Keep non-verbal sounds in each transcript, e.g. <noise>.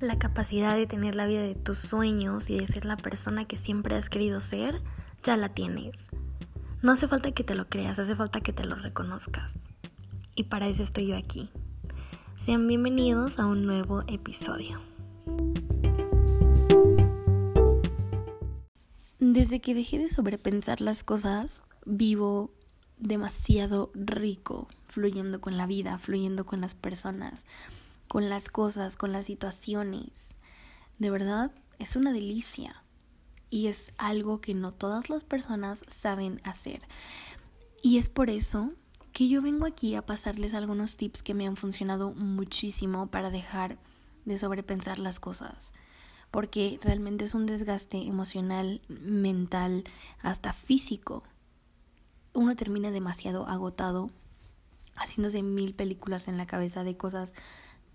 La capacidad de tener la vida de tus sueños y de ser la persona que siempre has querido ser, ya la tienes. No hace falta que te lo creas, hace falta que te lo reconozcas. Y para eso estoy yo aquí. Sean bienvenidos a un nuevo episodio. Desde que dejé de sobrepensar las cosas, vivo demasiado rico, fluyendo con la vida, fluyendo con las personas, con las cosas, con las situaciones. De verdad, es una delicia. Y es algo que no todas las personas saben hacer. Y es por eso que yo vengo aquí a pasarles algunos tips que me han funcionado muchísimo para dejar de sobrepensar las cosas. Porque realmente es un desgaste emocional, mental, hasta físico. Uno termina demasiado agotado haciéndose mil películas en la cabeza de cosas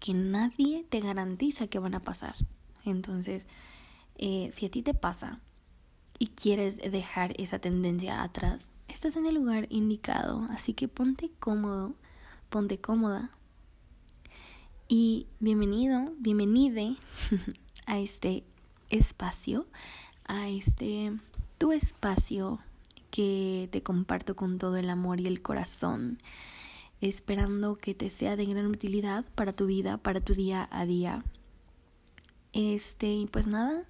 que nadie te garantiza que van a pasar. Entonces, eh, si a ti te pasa y quieres dejar esa tendencia atrás, estás en el lugar indicado. Así que ponte cómodo, ponte cómoda. Y bienvenido, bienvenide <laughs> a este espacio, a este tu espacio que te comparto con todo el amor y el corazón esperando que te sea de gran utilidad para tu vida, para tu día a día. Este, y pues nada,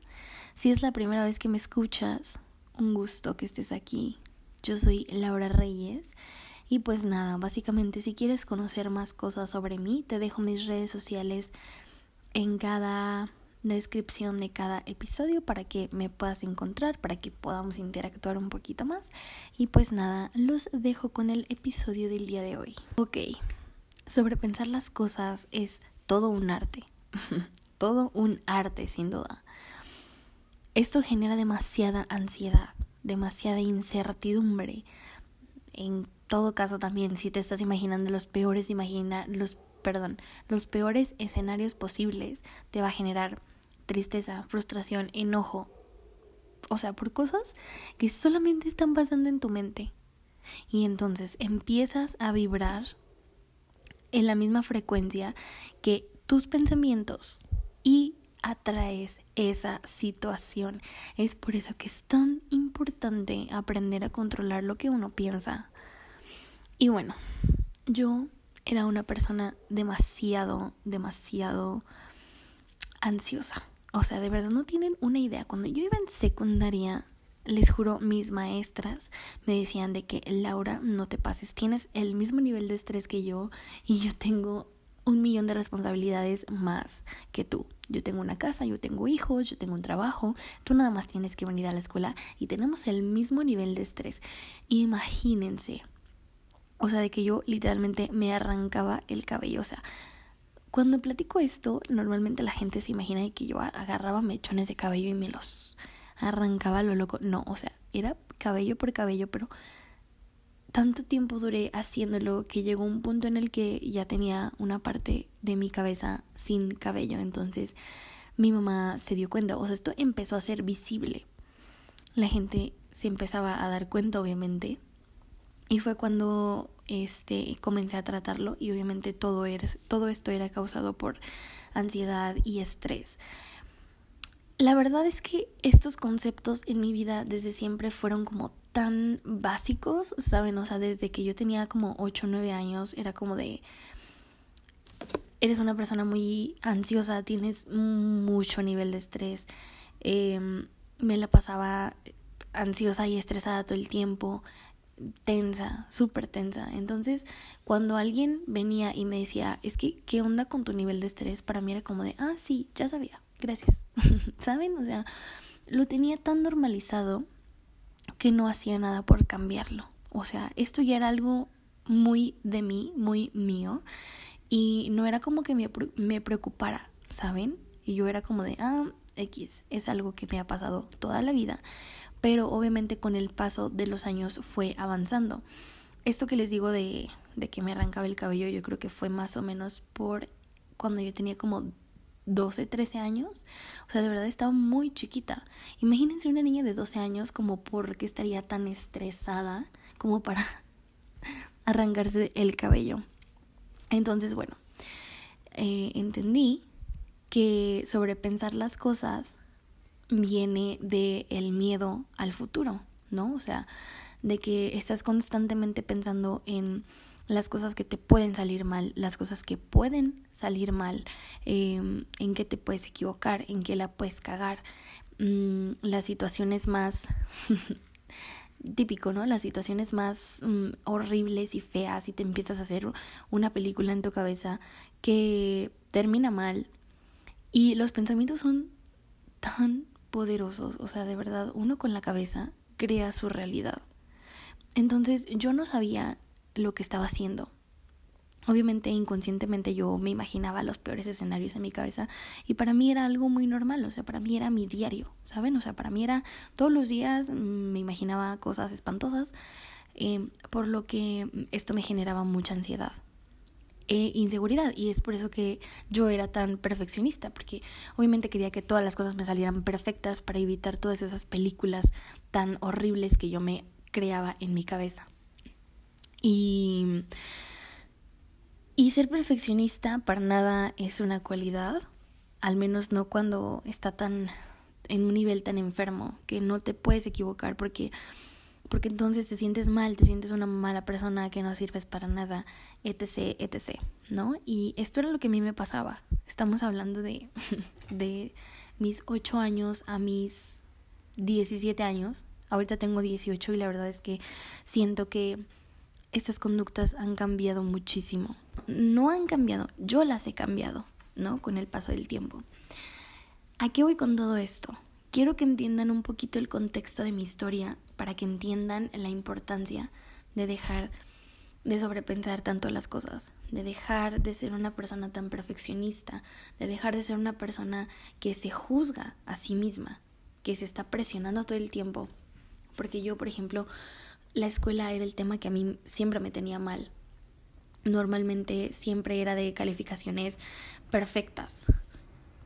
si es la primera vez que me escuchas, un gusto que estés aquí. Yo soy Laura Reyes y pues nada, básicamente si quieres conocer más cosas sobre mí, te dejo mis redes sociales en cada descripción de cada episodio para que me puedas encontrar, para que podamos interactuar un poquito más. Y pues nada, los dejo con el episodio del día de hoy. Ok, sobrepensar las cosas es todo un arte, <laughs> todo un arte sin duda. Esto genera demasiada ansiedad, demasiada incertidumbre. En todo caso también, si te estás imaginando los peores, imagina los perdón, los peores escenarios posibles, te va a generar tristeza, frustración, enojo. O sea, por cosas que solamente están pasando en tu mente. Y entonces empiezas a vibrar en la misma frecuencia que tus pensamientos y atraes esa situación. Es por eso que es tan importante aprender a controlar lo que uno piensa. Y bueno, yo era una persona demasiado, demasiado ansiosa. O sea, de verdad no tienen una idea. Cuando yo iba en secundaria, les juro, mis maestras me decían de que Laura, no te pases, tienes el mismo nivel de estrés que yo y yo tengo un millón de responsabilidades más que tú. Yo tengo una casa, yo tengo hijos, yo tengo un trabajo, tú nada más tienes que venir a la escuela y tenemos el mismo nivel de estrés. Imagínense. O sea, de que yo literalmente me arrancaba el cabello. O sea, cuando platico esto, normalmente la gente se imagina que yo agarraba mechones de cabello y me los arrancaba lo loco. No, o sea, era cabello por cabello, pero tanto tiempo duré haciéndolo que llegó un punto en el que ya tenía una parte de mi cabeza sin cabello. Entonces mi mamá se dio cuenta, o sea, esto empezó a ser visible. La gente se empezaba a dar cuenta, obviamente. Y fue cuando este, comencé a tratarlo y obviamente todo, era, todo esto era causado por ansiedad y estrés. La verdad es que estos conceptos en mi vida desde siempre fueron como tan básicos, ¿saben? O sea, desde que yo tenía como 8 o 9 años era como de, eres una persona muy ansiosa, tienes mucho nivel de estrés, em, me la pasaba ansiosa y estresada todo el tiempo, tensa, súper tensa. Entonces, cuando alguien venía y me decía, es que, ¿qué onda con tu nivel de estrés? Para mí era como de, ah, sí, ya sabía, gracias. <laughs> ¿Saben? O sea, lo tenía tan normalizado que no hacía nada por cambiarlo. O sea, esto ya era algo muy de mí, muy mío. Y no era como que me, me preocupara, ¿saben? Y yo era como de, ah, X, es algo que me ha pasado toda la vida pero obviamente con el paso de los años fue avanzando. Esto que les digo de, de que me arrancaba el cabello, yo creo que fue más o menos por cuando yo tenía como 12, 13 años. O sea, de verdad estaba muy chiquita. Imagínense una niña de 12 años como por qué estaría tan estresada como para <laughs> arrancarse el cabello. Entonces, bueno, eh, entendí que sobrepensar las cosas viene de el miedo al futuro, ¿no? O sea, de que estás constantemente pensando en las cosas que te pueden salir mal, las cosas que pueden salir mal, em, en qué te puedes equivocar, en qué la puedes cagar, mm, las situaciones más <laughs> típico, ¿no? Las situaciones más mm, horribles y feas y te empiezas a hacer una película en tu cabeza que termina mal y los pensamientos son tan poderosos, o sea, de verdad, uno con la cabeza crea su realidad. Entonces yo no sabía lo que estaba haciendo. Obviamente inconscientemente yo me imaginaba los peores escenarios en mi cabeza y para mí era algo muy normal, o sea, para mí era mi diario, ¿saben? O sea, para mí era todos los días mm, me imaginaba cosas espantosas, eh, por lo que esto me generaba mucha ansiedad e inseguridad y es por eso que yo era tan perfeccionista, porque obviamente quería que todas las cosas me salieran perfectas para evitar todas esas películas tan horribles que yo me creaba en mi cabeza. Y, y ser perfeccionista para nada es una cualidad, al menos no cuando está tan en un nivel tan enfermo que no te puedes equivocar porque porque entonces te sientes mal, te sientes una mala persona que no sirves para nada, etc, etc, ¿no? Y esto era lo que a mí me pasaba. Estamos hablando de, <laughs> de mis 8 años a mis 17 años. Ahorita tengo 18 y la verdad es que siento que estas conductas han cambiado muchísimo. No han cambiado, yo las he cambiado, ¿no? Con el paso del tiempo. ¿A qué voy con todo esto? Quiero que entiendan un poquito el contexto de mi historia para que entiendan la importancia de dejar de sobrepensar tanto las cosas, de dejar de ser una persona tan perfeccionista, de dejar de ser una persona que se juzga a sí misma, que se está presionando todo el tiempo. Porque yo, por ejemplo, la escuela era el tema que a mí siempre me tenía mal. Normalmente siempre era de calificaciones perfectas,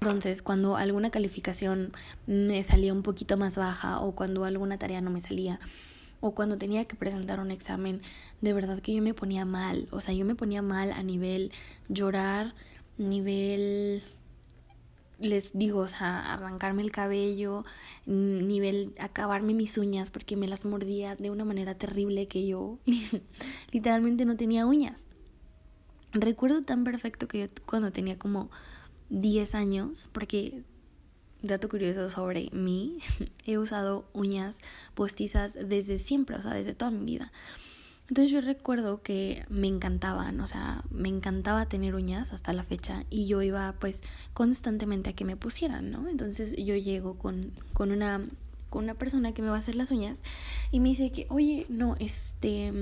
entonces, cuando alguna calificación me salía un poquito más baja o cuando alguna tarea no me salía o cuando tenía que presentar un examen, de verdad que yo me ponía mal. O sea, yo me ponía mal a nivel llorar, nivel les digo, o sea, arrancarme el cabello, nivel acabarme mis uñas porque me las mordía de una manera terrible que yo <laughs> literalmente no tenía uñas. Recuerdo tan perfecto que yo cuando tenía como 10 años, porque dato curioso sobre mí, <laughs> he usado uñas postizas desde siempre, o sea, desde toda mi vida. Entonces yo recuerdo que me encantaban, o sea, me encantaba tener uñas hasta la fecha y yo iba pues constantemente a que me pusieran, ¿no? Entonces yo llego con, con una una persona que me va a hacer las uñas y me dice que, oye, no, este,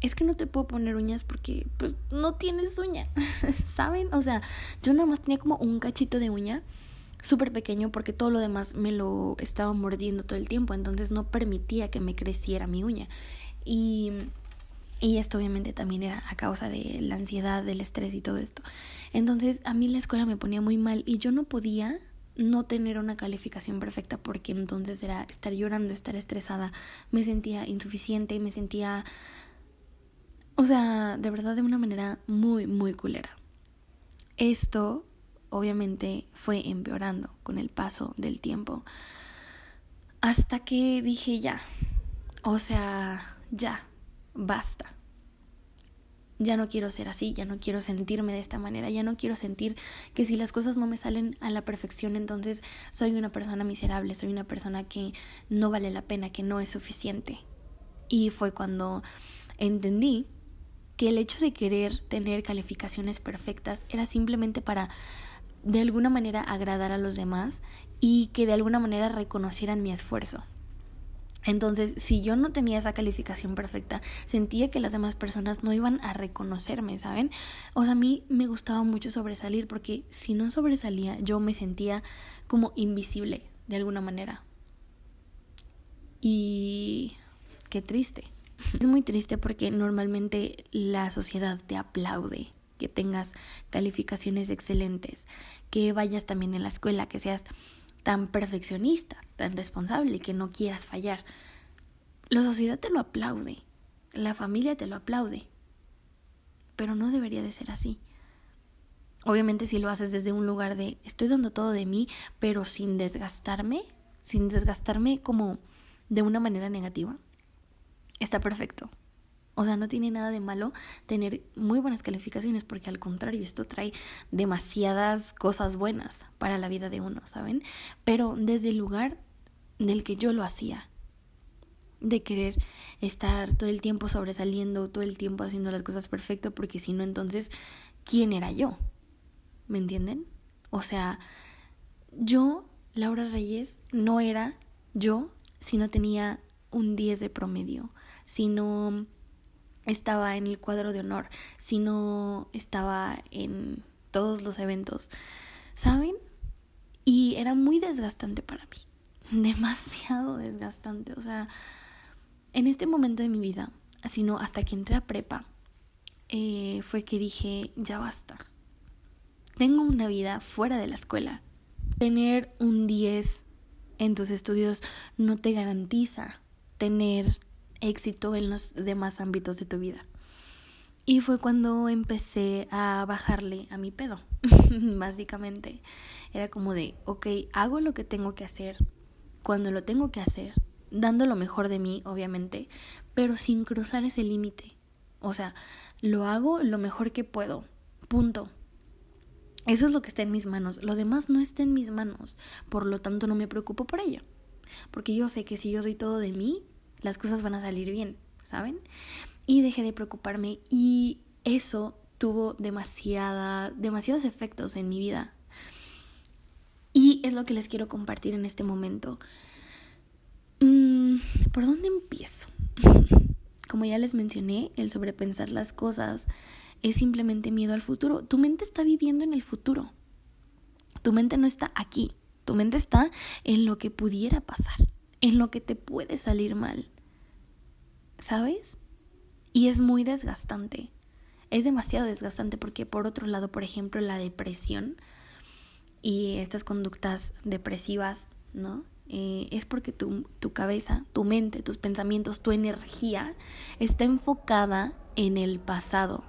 es que no te puedo poner uñas porque pues no tienes uña, <laughs> ¿saben? O sea, yo nada más tenía como un cachito de uña súper pequeño porque todo lo demás me lo estaba mordiendo todo el tiempo, entonces no permitía que me creciera mi uña. Y, y esto obviamente también era a causa de la ansiedad, del estrés y todo esto. Entonces a mí la escuela me ponía muy mal y yo no podía no tener una calificación perfecta porque entonces era estar llorando, estar estresada, me sentía insuficiente, me sentía, o sea, de verdad de una manera muy, muy culera. Esto obviamente fue empeorando con el paso del tiempo hasta que dije ya, o sea, ya, basta ya no quiero ser así, ya no quiero sentirme de esta manera, ya no quiero sentir que si las cosas no me salen a la perfección, entonces soy una persona miserable, soy una persona que no vale la pena, que no es suficiente. Y fue cuando entendí que el hecho de querer tener calificaciones perfectas era simplemente para de alguna manera agradar a los demás y que de alguna manera reconocieran mi esfuerzo. Entonces, si yo no tenía esa calificación perfecta, sentía que las demás personas no iban a reconocerme, ¿saben? O sea, a mí me gustaba mucho sobresalir porque si no sobresalía, yo me sentía como invisible de alguna manera. Y qué triste. <laughs> Es muy triste porque normalmente la sociedad te aplaude que tengas calificaciones excelentes, que vayas también en la escuela, que seas tan perfeccionista, tan responsable, que no quieras fallar. La sociedad te lo aplaude, la familia te lo aplaude, pero no debería de ser así. Obviamente si lo haces desde un lugar de estoy dando todo de mí, pero sin desgastarme, sin desgastarme como de una manera negativa, está perfecto. O sea, no tiene nada de malo tener muy buenas calificaciones porque al contrario, esto trae demasiadas cosas buenas para la vida de uno, ¿saben? Pero desde el lugar del que yo lo hacía, de querer estar todo el tiempo sobresaliendo, todo el tiempo haciendo las cosas perfecto, porque si no, entonces, ¿quién era yo? ¿Me entienden? O sea, yo, Laura Reyes, no era yo si no tenía un 10 de promedio, si no estaba en el cuadro de honor, si no estaba en todos los eventos, ¿saben? Y era muy desgastante para mí, <laughs> demasiado desgastante, o sea, en este momento de mi vida, sino hasta que entré a prepa, eh, fue que dije, ya basta. Tengo una vida fuera de la escuela. Tener un 10 en tus estudios no te garantiza tener éxito en los demás ámbitos de tu vida. Y fue cuando empecé a bajarle a mi pedo, <laughs> básicamente. Era como de, ok, hago lo que tengo que hacer cuando lo tengo que hacer dando lo mejor de mí, obviamente, pero sin cruzar ese límite. O sea, lo hago lo mejor que puedo. Punto. Eso es lo que está en mis manos. Lo demás no está en mis manos. Por lo tanto, no me preocupo por ello. Porque yo sé que si yo doy todo de mí, las cosas van a salir bien, ¿saben? Y dejé de preocuparme y eso tuvo demasiados efectos en mi vida. Y es lo que les quiero compartir en este momento. Mm, ¿Por dónde empiezo? <laughs> Como ya les mencioné, el sobrepensar las cosas es simplemente miedo al futuro. Tu mente está viviendo en el futuro. Tu mente no está aquí. Tu mente está en lo que pudiera pasar, en lo que te puede salir mal. ¿Sabes? Y es muy desgastante. Es demasiado desgastante porque por otro lado, por ejemplo, la depresión y estas conductas depresivas, ¿no? Eh, es porque tu, tu cabeza, tu mente, tus pensamientos, tu energía está enfocada en el pasado.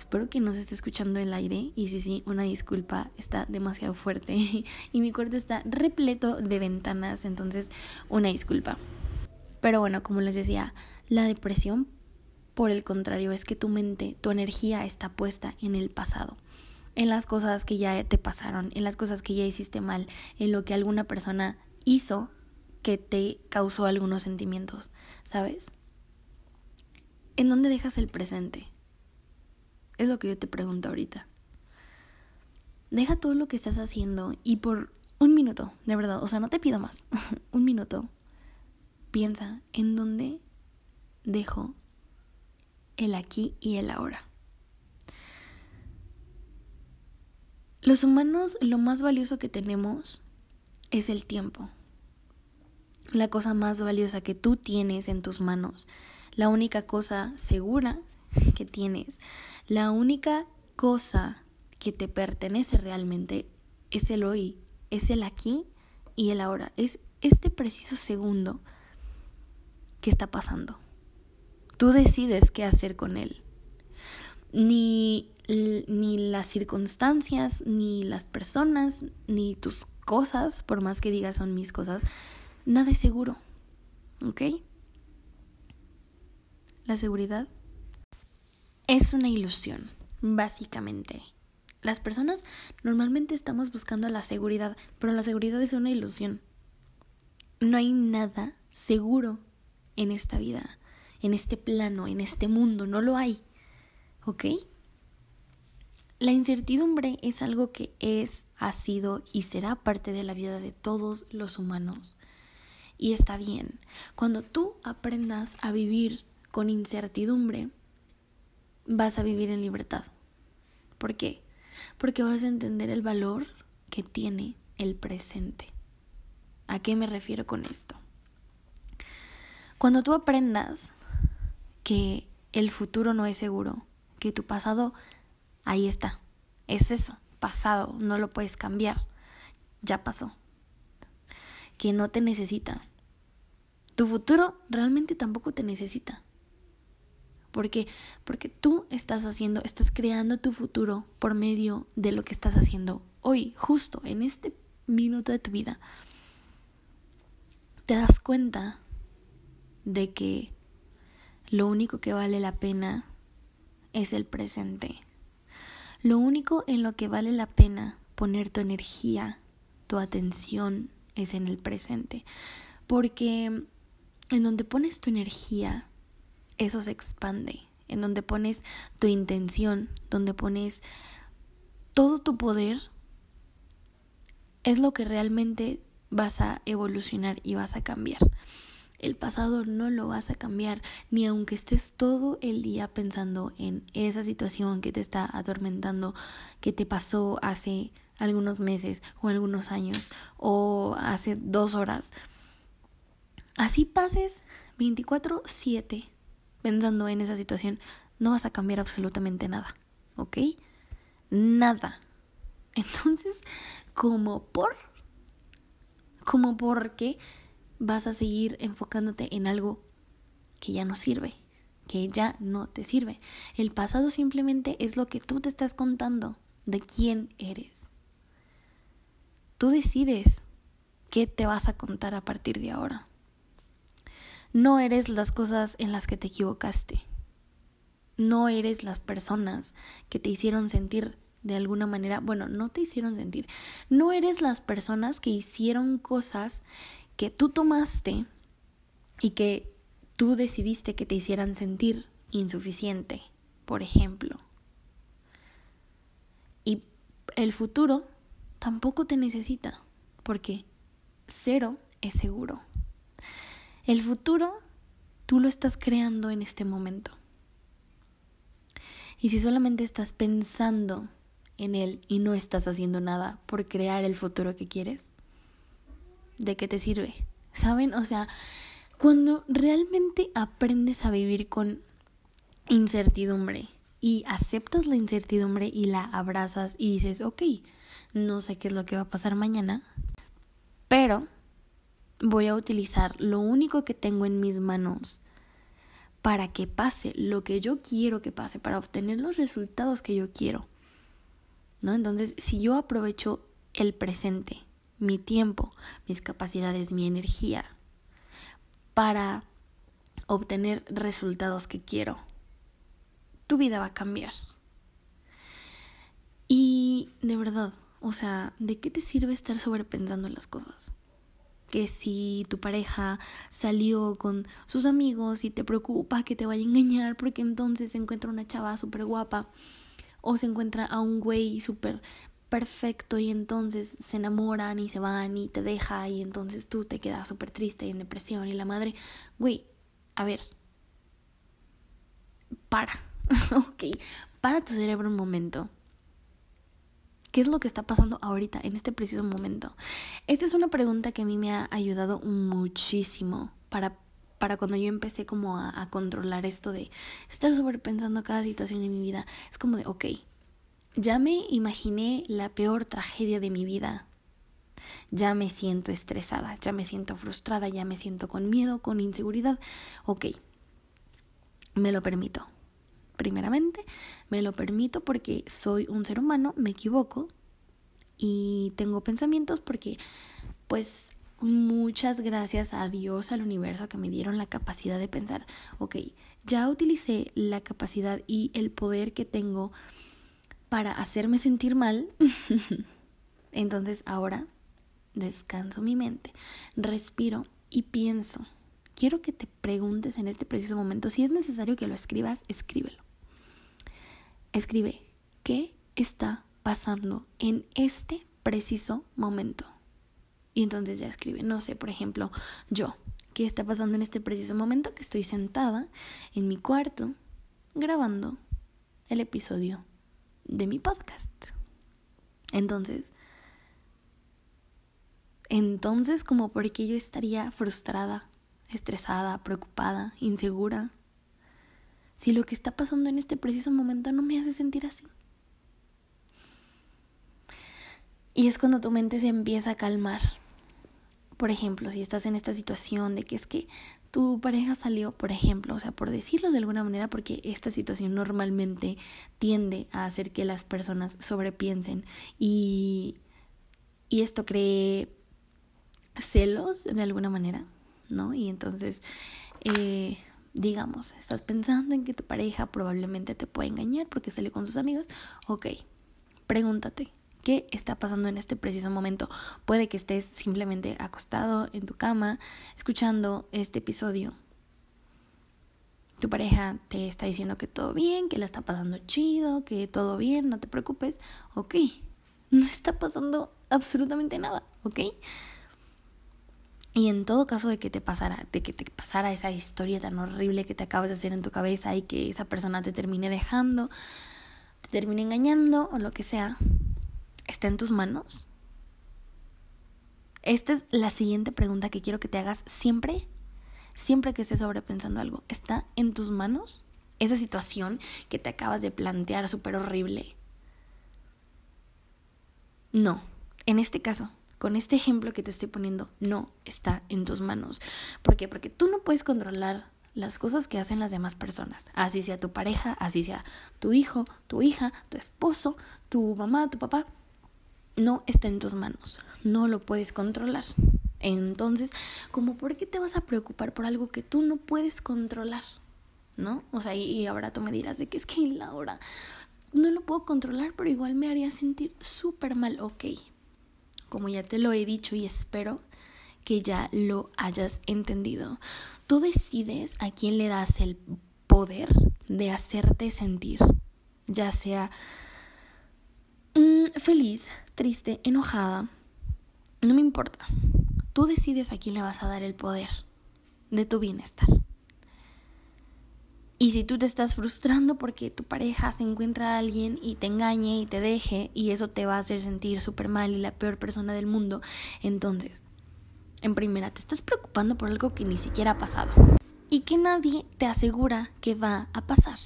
Espero que no se esté escuchando el aire y si sí, una disculpa, está demasiado fuerte <laughs> y mi cuarto está repleto de ventanas, entonces una disculpa. Pero bueno, como les decía, la depresión, por el contrario, es que tu mente, tu energía está puesta en el pasado en las cosas que ya te pasaron, en las cosas que ya hiciste mal, en lo que alguna persona hizo que te causó algunos sentimientos, ¿sabes? ¿En dónde dejas el presente? Es lo que yo te pregunto ahorita. Deja todo lo que estás haciendo y por un minuto, de verdad, o sea, no te pido más, <laughs> un minuto, piensa en dónde dejo el aquí y el ahora. Los humanos, lo más valioso que tenemos es el tiempo. La cosa más valiosa que tú tienes en tus manos. La única cosa segura que tienes. La única cosa que te pertenece realmente es el hoy, es el aquí y el ahora. Es este preciso segundo que está pasando. Tú decides qué hacer con él. Ni, ni las circunstancias, ni las personas, ni tus cosas, por más que digas son mis cosas, nada es seguro. ¿Ok? La seguridad es una ilusión, básicamente. Las personas normalmente estamos buscando la seguridad, pero la seguridad es una ilusión. No hay nada seguro en esta vida, en este plano, en este mundo, no lo hay. ¿Ok? La incertidumbre es algo que es, ha sido y será parte de la vida de todos los humanos. Y está bien. Cuando tú aprendas a vivir con incertidumbre, vas a vivir en libertad. ¿Por qué? Porque vas a entender el valor que tiene el presente. ¿A qué me refiero con esto? Cuando tú aprendas que el futuro no es seguro, que tu pasado Ahí está. Es eso, pasado, no lo puedes cambiar. Ya pasó. Que no te necesita. Tu futuro realmente tampoco te necesita. ¿Por qué? Porque tú estás haciendo, estás creando tu futuro por medio de lo que estás haciendo hoy, justo en este minuto de tu vida. Te das cuenta de que lo único que vale la pena es el presente. Lo único en lo que vale la pena poner tu energía, tu atención, es en el presente. Porque en donde pones tu energía, eso se expande. En donde pones tu intención, donde pones todo tu poder, es lo que realmente vas a evolucionar y vas a cambiar. El pasado no lo vas a cambiar, ni aunque estés todo el día pensando en esa situación que te está atormentando, que te pasó hace algunos meses o algunos años o hace dos horas. Así pases 24/7 pensando en esa situación, no vas a cambiar absolutamente nada, ¿ok? Nada. Entonces, como por, como porque vas a seguir enfocándote en algo que ya no sirve, que ya no te sirve. El pasado simplemente es lo que tú te estás contando de quién eres. Tú decides qué te vas a contar a partir de ahora. No eres las cosas en las que te equivocaste. No eres las personas que te hicieron sentir de alguna manera, bueno, no te hicieron sentir. No eres las personas que hicieron cosas que tú tomaste y que tú decidiste que te hicieran sentir insuficiente, por ejemplo. Y el futuro tampoco te necesita, porque cero es seguro. El futuro tú lo estás creando en este momento. Y si solamente estás pensando en él y no estás haciendo nada por crear el futuro que quieres, ¿de qué te sirve? ¿Saben? O sea, cuando realmente aprendes a vivir con incertidumbre y aceptas la incertidumbre y la abrazas y dices, ok, no sé qué es lo que va a pasar mañana, pero voy a utilizar lo único que tengo en mis manos para que pase lo que yo quiero que pase, para obtener los resultados que yo quiero. ¿No? Entonces, si yo aprovecho el presente mi tiempo, mis capacidades, mi energía para obtener resultados que quiero, tu vida va a cambiar. Y de verdad, o sea, ¿de qué te sirve estar sobrepensando las cosas? Que si tu pareja salió con sus amigos y te preocupa que te vaya a engañar porque entonces se encuentra una chava súper guapa o se encuentra a un güey súper perfecto y entonces se enamoran y se van y te deja y entonces tú te quedas súper triste y en depresión y la madre, güey, a ver, para, <laughs> ok, para tu cerebro un momento. ¿Qué es lo que está pasando ahorita, en este preciso momento? Esta es una pregunta que a mí me ha ayudado muchísimo para, para cuando yo empecé como a, a controlar esto de estar sobrepensando cada situación en mi vida. Es como de, ok, ya me imaginé la peor tragedia de mi vida. Ya me siento estresada, ya me siento frustrada, ya me siento con miedo, con inseguridad. Ok, me lo permito. Primeramente, me lo permito porque soy un ser humano, me equivoco y tengo pensamientos porque, pues, muchas gracias a Dios, al universo que me dieron la capacidad de pensar, ok, ya utilicé la capacidad y el poder que tengo para hacerme sentir mal. <laughs> Entonces ahora descanso mi mente, respiro y pienso. Quiero que te preguntes en este preciso momento, si es necesario que lo escribas, escríbelo. Escribe, ¿qué está pasando en este preciso momento? Y entonces ya escribe, no sé, por ejemplo, yo, ¿qué está pasando en este preciso momento? Que estoy sentada en mi cuarto grabando el episodio de mi podcast. Entonces, entonces como porque yo estaría frustrada, estresada, preocupada, insegura, si lo que está pasando en este preciso momento no me hace sentir así. Y es cuando tu mente se empieza a calmar. Por ejemplo, si estás en esta situación de que es que tu pareja salió, por ejemplo, o sea, por decirlo de alguna manera, porque esta situación normalmente tiende a hacer que las personas sobrepiensen y, y esto cree celos de alguna manera, ¿no? Y entonces, eh, digamos, estás pensando en que tu pareja probablemente te puede engañar porque sale con sus amigos, ok, pregúntate, ¿Qué está pasando en este preciso momento? Puede que estés simplemente acostado en tu cama escuchando este episodio. Tu pareja te está diciendo que todo bien, que la está pasando chido, que todo bien, no te preocupes. Ok, no está pasando absolutamente nada, ¿ok? Y en todo caso de que te pasara, de que te pasara esa historia tan horrible que te acabas de hacer en tu cabeza y que esa persona te termine dejando, te termine engañando o lo que sea, ¿Está en tus manos? Esta es la siguiente pregunta que quiero que te hagas siempre, siempre que estés sobrepensando algo. ¿Está en tus manos? Esa situación que te acabas de plantear súper horrible. No, en este caso, con este ejemplo que te estoy poniendo, no está en tus manos. ¿Por qué? Porque tú no puedes controlar las cosas que hacen las demás personas, así sea tu pareja, así sea tu hijo, tu hija, tu esposo, tu mamá, tu papá no está en tus manos, no lo puedes controlar. Entonces, como por qué te vas a preocupar por algo que tú no puedes controlar? ¿No? O sea, y, ahora tú me dirás de que es que Laura no lo puedo controlar, pero igual me haría sentir súper mal. Ok, como ya te lo he dicho y espero que ya lo hayas entendido. Tú decides a quién le das el poder de hacerte sentir, ya sea mm, feliz, triste, enojada, no me importa. Tú decides a quién le vas a dar el poder de tu bienestar. Y si tú te estás frustrando porque tu pareja se encuentra a alguien y te engañe y te deje y eso te va a hacer sentir súper mal y la peor persona del mundo, entonces, en primera, te estás preocupando por algo que ni siquiera ha pasado y que nadie te asegura que va a pasar.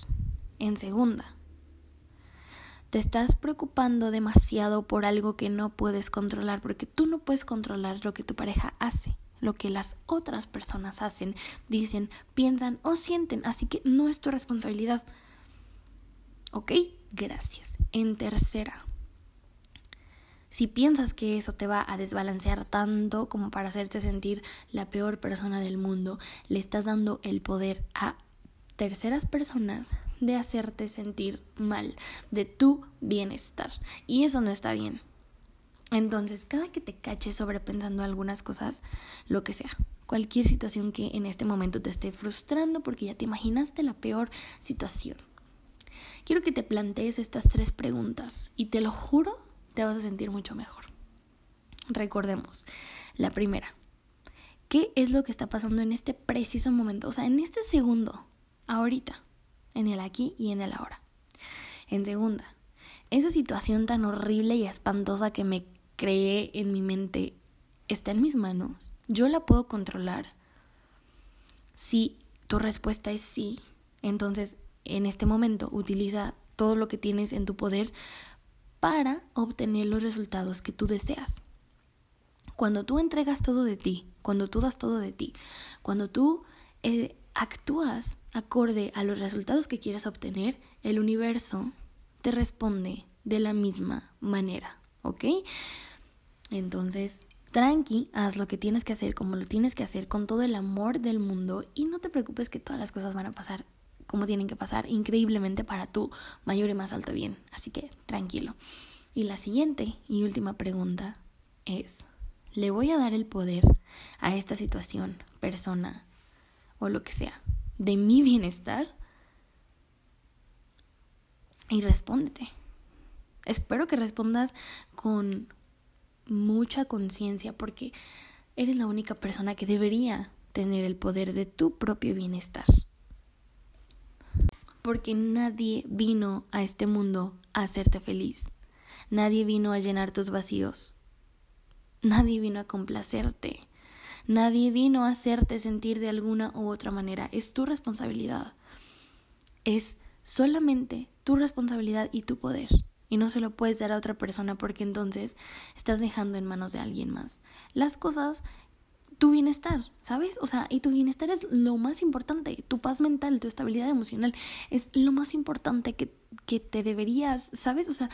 En segunda, te estás preocupando demasiado por algo que no puedes controlar, porque tú no puedes controlar lo que tu pareja hace, lo que las otras personas hacen, dicen, piensan o sienten, así que no es tu responsabilidad. ¿Ok? Gracias. En tercera, si piensas que eso te va a desbalancear tanto como para hacerte sentir la peor persona del mundo, le estás dando el poder a terceras personas de hacerte sentir mal, de tu bienestar. Y eso no está bien. Entonces, cada que te caches sobrepensando algunas cosas, lo que sea, cualquier situación que en este momento te esté frustrando porque ya te imaginaste la peor situación, quiero que te plantees estas tres preguntas y te lo juro, te vas a sentir mucho mejor. Recordemos, la primera, ¿qué es lo que está pasando en este preciso momento? O sea, en este segundo, ahorita en el aquí y en el ahora. En segunda, esa situación tan horrible y espantosa que me creé en mi mente está en mis manos. Yo la puedo controlar. Si tu respuesta es sí, entonces en este momento utiliza todo lo que tienes en tu poder para obtener los resultados que tú deseas. Cuando tú entregas todo de ti, cuando tú das todo de ti, cuando tú eh, actúas acorde a los resultados que quieres obtener, el universo te responde de la misma manera, ¿ok? Entonces, tranqui, haz lo que tienes que hacer como lo tienes que hacer con todo el amor del mundo y no te preocupes que todas las cosas van a pasar como tienen que pasar increíblemente para tu mayor y más alto bien. Así que tranquilo. Y la siguiente y última pregunta es, ¿le voy a dar el poder a esta situación, persona, o lo que sea, de mi bienestar? Y respóndete. Espero que respondas con mucha conciencia porque eres la única persona que debería tener el poder de tu propio bienestar. Porque nadie vino a este mundo a hacerte feliz. Nadie vino a llenar tus vacíos. Nadie vino a complacerte. Nadie vino a hacerte sentir de alguna u otra manera. Es tu responsabilidad. Es solamente tu responsabilidad y tu poder. Y no se lo puedes dar a otra persona porque entonces estás dejando en manos de alguien más. Las cosas, tu bienestar, ¿sabes? O sea, y tu bienestar es lo más importante, tu paz mental, tu estabilidad emocional es lo más importante que, que te deberías, ¿sabes? O sea,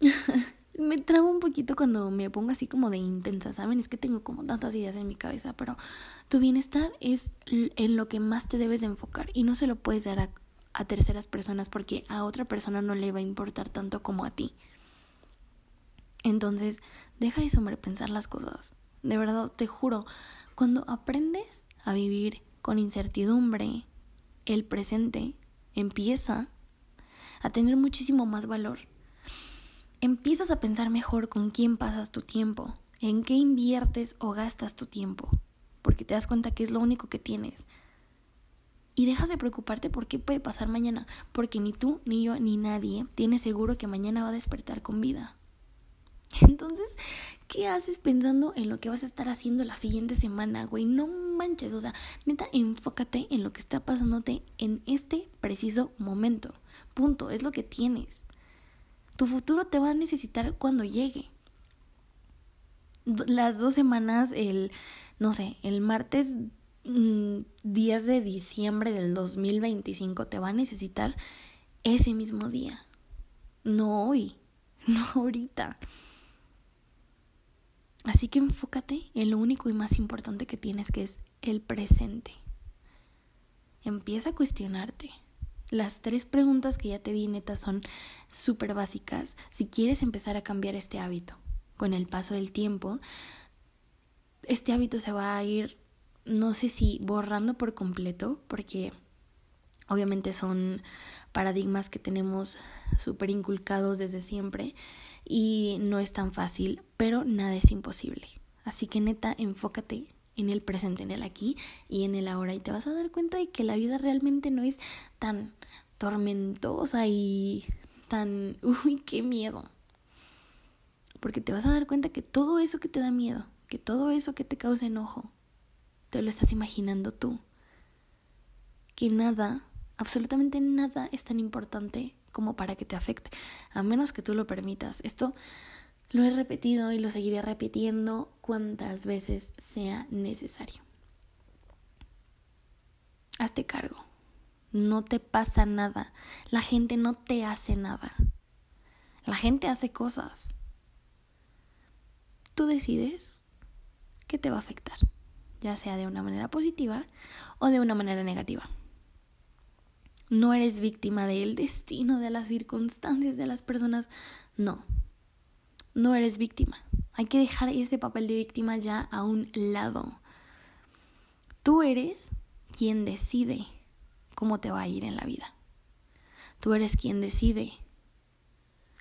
<laughs> me trabo un poquito cuando me pongo así como de intensa, ¿saben? Es que tengo como tantas ideas en mi cabeza, pero tu bienestar es en lo que más te debes de enfocar y no se lo puedes dar a, a terceras personas porque a otra persona no le va a importar tanto como a ti. Entonces, deja de sobrepensar las cosas. De verdad, te juro, cuando aprendes a vivir con incertidumbre, el presente empieza a tener muchísimo más valor. Empiezas a pensar mejor con quién pasas tu tiempo, en qué inviertes o gastas tu tiempo, porque te das cuenta que es lo único que tienes. Y dejas de preocuparte por qué puede pasar mañana, porque ni tú, ni yo, ni nadie tiene seguro que mañana va a despertar con vida. <laughs> Entonces, ¿qué haces pensando en lo que vas a estar haciendo la siguiente semana, güey? No manches, o sea, neta, enfócate en lo que está pasándote en este preciso momento. Punto, es lo que tienes. Tu futuro te va a necesitar cuando llegue. Las dos semanas, el, no sé, el martes 10 mm, de diciembre del 2025 te va a necesitar ese mismo día. No hoy, <laughs> no ahorita. Así que enfócate en lo único y más importante que tienes, que es el presente. Empieza a cuestionarte. Las tres preguntas que ya te di neta son súper básicas si quieres empezar a cambiar este hábito. Con el paso del tiempo, este hábito se va a ir, no sé si borrando por completo, porque obviamente son paradigmas que tenemos súper inculcados desde siempre y no es tan fácil, pero nada es imposible. Así que neta, enfócate en el presente, en el aquí y en el ahora y te vas a dar cuenta de que la vida realmente no es tan tormentosa y tan, <laughs> uy, qué miedo. Porque te vas a dar cuenta que todo eso que te da miedo, que todo eso que te causa enojo, lo estás imaginando tú. Que nada, absolutamente nada es tan importante como para que te afecte, a menos que tú lo permitas. Esto lo he repetido y lo seguiré repitiendo cuantas veces sea necesario. Hazte cargo. No te pasa nada. La gente no te hace nada. La gente hace cosas. Tú decides qué te va a afectar, ya sea de una manera positiva o de una manera negativa. No eres víctima del destino, de las circunstancias de las personas. No, no eres víctima. Hay que dejar ese papel de víctima ya a un lado. Tú eres quien decide cómo te va a ir en la vida. Tú eres quien decide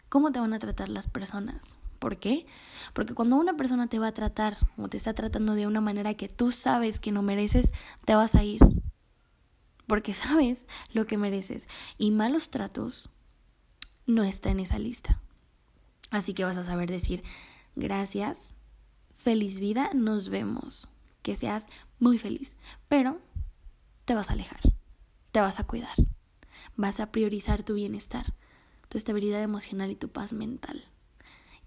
cómo te van a tratar las personas. ¿Por qué? Porque cuando una persona te va a tratar o te está tratando de una manera que tú sabes que no mereces, te vas a ir porque <laughs> sabes lo que mereces. Y malos tratos no está en esa lista. Así que vas a saber decir, gracias, feliz vida, nos vemos. Que seas muy feliz. Pero te vas a alejar, te vas a cuidar, vas a priorizar tu bienestar, tu estabilidad emocional y tu paz mental.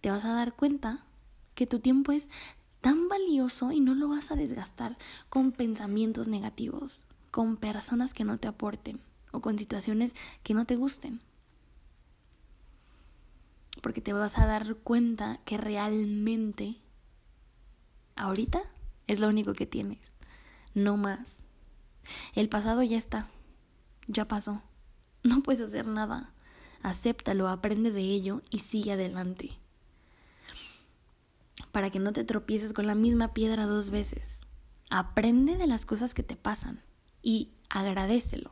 Te vas a dar cuenta que tu tiempo es tan valioso y no lo vas a desgastar con pensamientos negativos con personas que no te aporten o con situaciones que no te gusten. Porque te vas a dar cuenta que realmente ahorita es lo único que tienes, no más. El pasado ya está, ya pasó. No puedes hacer nada. Acéptalo, aprende de ello y sigue adelante. Para que no te tropieces con la misma piedra dos veces. Aprende de las cosas que te pasan y agradecelo.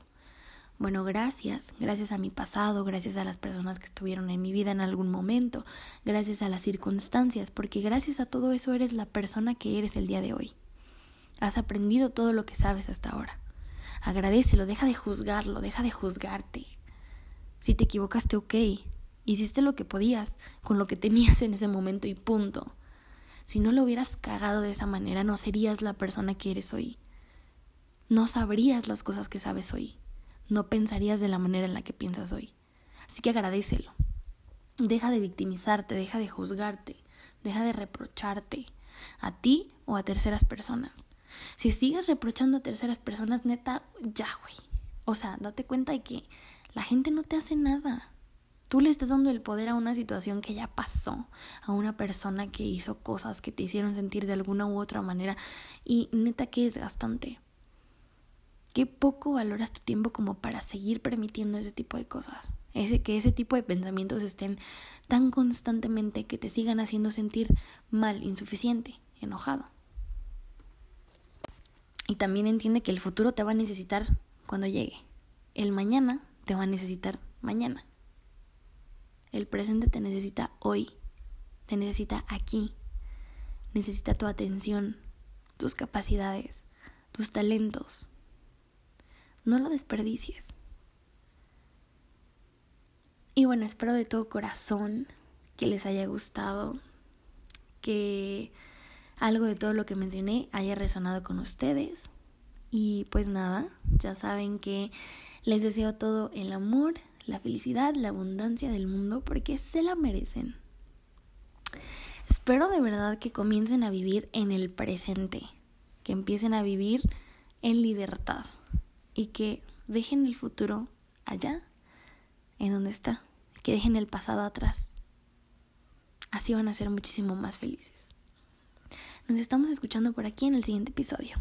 Bueno, gracias, gracias a mi pasado, gracias a las personas que estuvieron en mi vida en algún momento, gracias a las circunstancias, porque gracias a todo eso eres la persona que eres el día de hoy. Has aprendido todo lo que sabes hasta ahora. Agradecelo, deja de juzgarlo, deja de juzgarte. Si te equivocaste, ok. Hiciste lo que podías con lo que tenías en ese momento y punto. Si no lo hubieras cagado de esa manera, no serías la persona que eres hoy no sabrías las cosas que sabes hoy. No pensarías de la manera en la que piensas hoy. Así que agradecelo. Deja de victimizarte, deja de juzgarte, deja de reprocharte a ti o a terceras personas. Si sigues reprochando a terceras personas, neta, ya, güey. O sea, date cuenta de que la gente no te hace nada. Tú le estás dando el poder a una situación que ya pasó, a una persona que hizo cosas que te hicieron sentir de alguna u otra manera y neta que es gastante. Qué poco valoras tu tiempo como para seguir permitiendo ese tipo de cosas. Ese, que ese tipo de pensamientos estén tan constantemente que te sigan haciendo sentir mal, insuficiente, enojado. Y también entiende que el futuro te va a necesitar cuando llegue. El mañana te va a necesitar mañana. El presente te necesita hoy. Te necesita aquí. Necesita tu atención, tus capacidades, tus talentos. No lo desperdicies. Y bueno, espero de todo corazón que les haya gustado, que algo de todo lo que mencioné haya resonado con ustedes. Y pues nada, ya saben que les deseo todo el amor, la felicidad, la abundancia del mundo porque se la merecen. Espero de verdad que comiencen a vivir en el presente, que empiecen a vivir en libertad y que dejen el futuro allá, en donde está, que dejen el pasado atrás. Así van a ser muchísimo más felices. Nos estamos escuchando por aquí en el siguiente episodio.